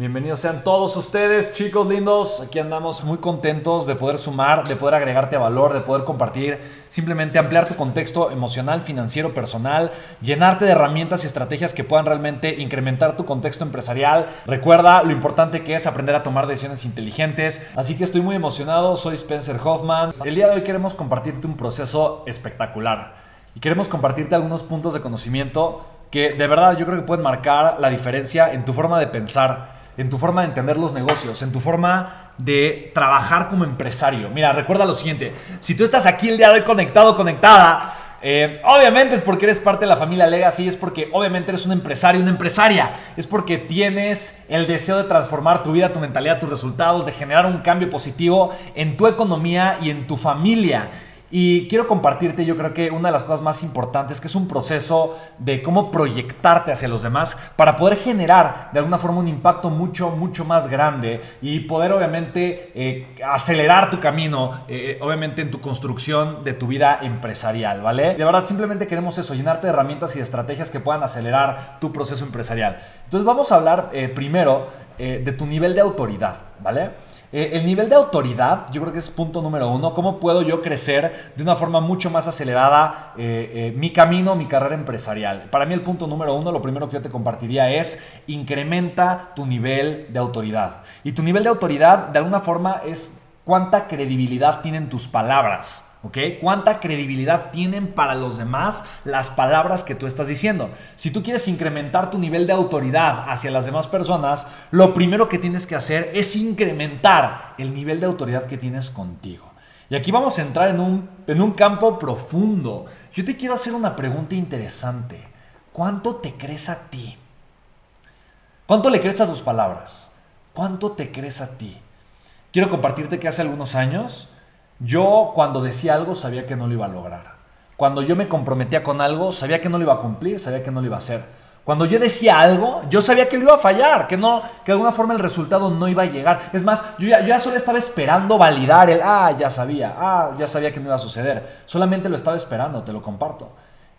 Bienvenidos sean todos ustedes, chicos lindos. Aquí andamos muy contentos de poder sumar, de poder agregarte valor, de poder compartir, simplemente ampliar tu contexto emocional, financiero, personal, llenarte de herramientas y estrategias que puedan realmente incrementar tu contexto empresarial. Recuerda lo importante que es aprender a tomar decisiones inteligentes. Así que estoy muy emocionado. Soy Spencer Hoffman. El día de hoy queremos compartirte un proceso espectacular y queremos compartirte algunos puntos de conocimiento que de verdad yo creo que pueden marcar la diferencia en tu forma de pensar en tu forma de entender los negocios, en tu forma de trabajar como empresario. Mira, recuerda lo siguiente, si tú estás aquí el día de hoy conectado, conectada, eh, obviamente es porque eres parte de la familia Legacy, es porque obviamente eres un empresario, una empresaria, es porque tienes el deseo de transformar tu vida, tu mentalidad, tus resultados, de generar un cambio positivo en tu economía y en tu familia. Y quiero compartirte, yo creo que una de las cosas más importantes, que es un proceso de cómo proyectarte hacia los demás para poder generar de alguna forma un impacto mucho, mucho más grande y poder obviamente eh, acelerar tu camino, eh, obviamente en tu construcción de tu vida empresarial, ¿vale? De verdad, simplemente queremos eso, llenarte de herramientas y de estrategias que puedan acelerar tu proceso empresarial. Entonces vamos a hablar eh, primero de tu nivel de autoridad, ¿vale? Eh, el nivel de autoridad, yo creo que es punto número uno. ¿Cómo puedo yo crecer de una forma mucho más acelerada eh, eh, mi camino, mi carrera empresarial? Para mí el punto número uno, lo primero que yo te compartiría es incrementa tu nivel de autoridad. Y tu nivel de autoridad, de alguna forma, es cuánta credibilidad tienen tus palabras. ¿Ok? ¿Cuánta credibilidad tienen para los demás las palabras que tú estás diciendo? Si tú quieres incrementar tu nivel de autoridad hacia las demás personas, lo primero que tienes que hacer es incrementar el nivel de autoridad que tienes contigo. Y aquí vamos a entrar en un, en un campo profundo. Yo te quiero hacer una pregunta interesante. ¿Cuánto te crees a ti? ¿Cuánto le crees a tus palabras? ¿Cuánto te crees a ti? Quiero compartirte que hace algunos años yo cuando decía algo sabía que no lo iba a lograr. Cuando yo me comprometía con algo, sabía que no lo iba a cumplir, sabía que no lo iba a hacer. Cuando yo decía algo, yo sabía que lo iba a fallar, que no, que de alguna forma el resultado no iba a llegar. Es más, yo ya, solo estaba esperando validar el, ah, ya sabía, ah, ya sabía que no iba a suceder. Solamente lo estaba esperando, te lo comparto.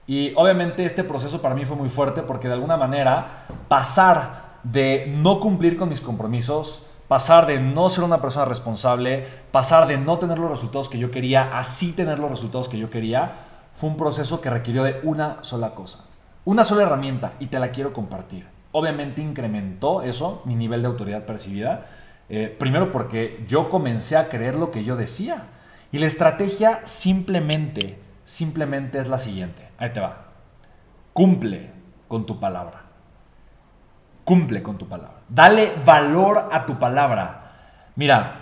Y obviamente este proceso para mí fue muy fuerte porque de alguna manera pasar de no cumplir con mis compromisos, pasar de no ser una persona responsable, pasar de no tener los resultados que yo quería, a sí tener los resultados que yo quería, fue un proceso que requirió de una sola cosa, una sola herramienta y te la quiero compartir. Obviamente incrementó eso, mi nivel de autoridad percibida, eh, primero porque yo comencé a creer lo que yo decía. Y la estrategia simplemente, simplemente es la siguiente. Ahí te va. Cumple con tu palabra. Cumple con tu palabra. Dale valor a tu palabra. Mira,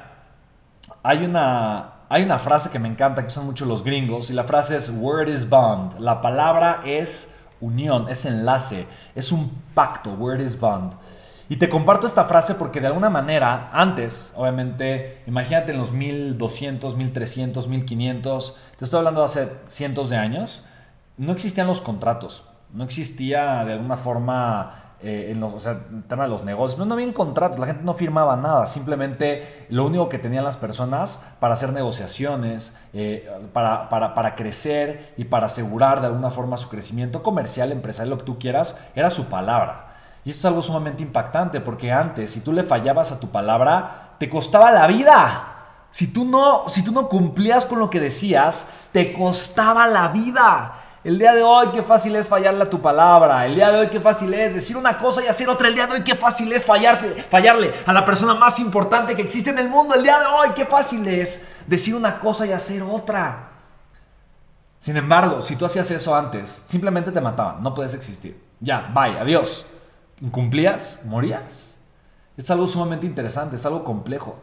hay una, hay una frase que me encanta, que usan mucho los gringos, y la frase es word is bond. La palabra es unión, es enlace, es un pacto, word is bond. Y te comparto esta frase porque de alguna manera, antes, obviamente, imagínate en los 1200, 1300, 1500, te estoy hablando de hace cientos de años, no existían los contratos, no existía de alguna forma eh, en los, o sea, de los negocios. No, no había contratos, la gente no firmaba nada, simplemente lo único que tenían las personas para hacer negociaciones, eh, para, para, para, crecer y para asegurar de alguna forma su crecimiento comercial, empresarial, lo que tú quieras, era su palabra. Y esto es algo sumamente impactante porque antes, si tú le fallabas a tu palabra, te costaba la vida. Si tú no, si tú no cumplías con lo que decías, te costaba la vida. El día de hoy qué fácil es fallarle a tu palabra. El día de hoy qué fácil es decir una cosa y hacer otra. El día de hoy qué fácil es fallarte, fallarle a la persona más importante que existe en el mundo. El día de hoy qué fácil es decir una cosa y hacer otra. Sin embargo, si tú hacías eso antes, simplemente te mataban. No puedes existir. Ya, bye, adiós. Incumplías, morías. Es algo sumamente interesante, es algo complejo.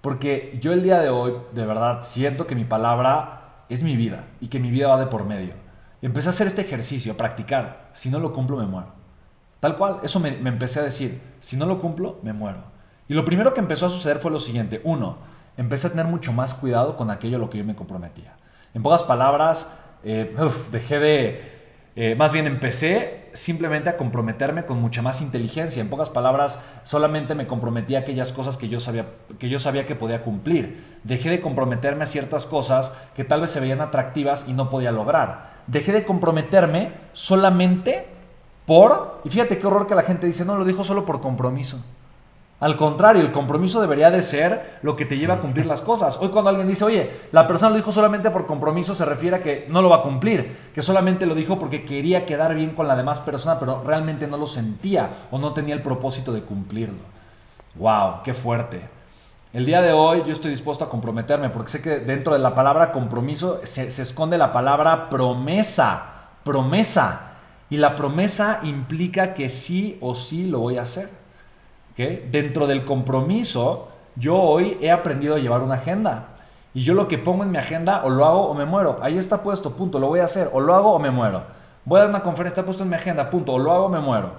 Porque yo el día de hoy, de verdad, siento que mi palabra es mi vida y que mi vida va de por medio. Empecé a hacer este ejercicio, a practicar. Si no lo cumplo, me muero. Tal cual, eso me, empecé a decir. Si no lo cumplo, me muero. Y lo primero que empezó a suceder fue lo siguiente. Uno, empecé a tener mucho más cuidado con aquello a lo que yo me comprometía. En pocas palabras, eh, dejé de eh, más bien empecé simplemente a comprometerme con mucha más inteligencia. En pocas palabras, solamente me comprometí a aquellas cosas que yo, sabía, que yo sabía que podía cumplir. Dejé de comprometerme a ciertas cosas que tal vez se veían atractivas y no podía lograr. Dejé de comprometerme solamente por... Y fíjate qué horror que la gente dice, no, lo dijo solo por compromiso. Al contrario, el compromiso debería de ser lo que te lleva a cumplir las cosas. Hoy cuando alguien dice, oye, la persona lo dijo solamente por compromiso, se refiere a que no lo va a cumplir, que solamente lo dijo porque quería quedar bien con la demás persona, pero realmente no lo sentía o no tenía el propósito de cumplirlo. ¡Wow! ¡Qué fuerte! El día de hoy yo estoy dispuesto a comprometerme porque sé que dentro de la palabra compromiso se, se esconde la palabra promesa. Promesa. Y la promesa implica que sí o sí lo voy a hacer. Dentro del compromiso, yo hoy he aprendido a llevar una agenda. Y yo lo que pongo en mi agenda, o lo hago o me muero. Ahí está puesto, punto. Lo voy a hacer, o lo hago o me muero. Voy a dar una conferencia, está puesto en mi agenda, punto. O lo hago o me muero.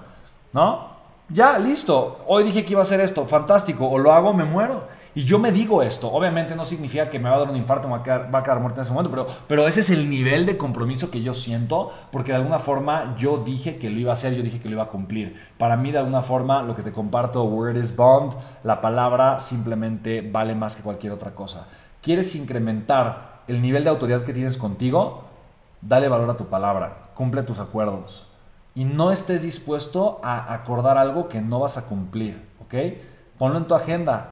¿No? Ya, listo. Hoy dije que iba a hacer esto, fantástico. O lo hago o me muero. Y yo me digo esto, obviamente no significa que me va a dar un infarto, me va a quedar, va a quedar muerto en ese momento, pero, pero ese es el nivel de compromiso que yo siento, porque de alguna forma yo dije que lo iba a hacer, yo dije que lo iba a cumplir. Para mí, de alguna forma, lo que te comparto, word is bond, la palabra simplemente vale más que cualquier otra cosa. ¿Quieres incrementar el nivel de autoridad que tienes contigo? Dale valor a tu palabra, cumple tus acuerdos y no estés dispuesto a acordar algo que no vas a cumplir, ¿ok? Ponlo en tu agenda,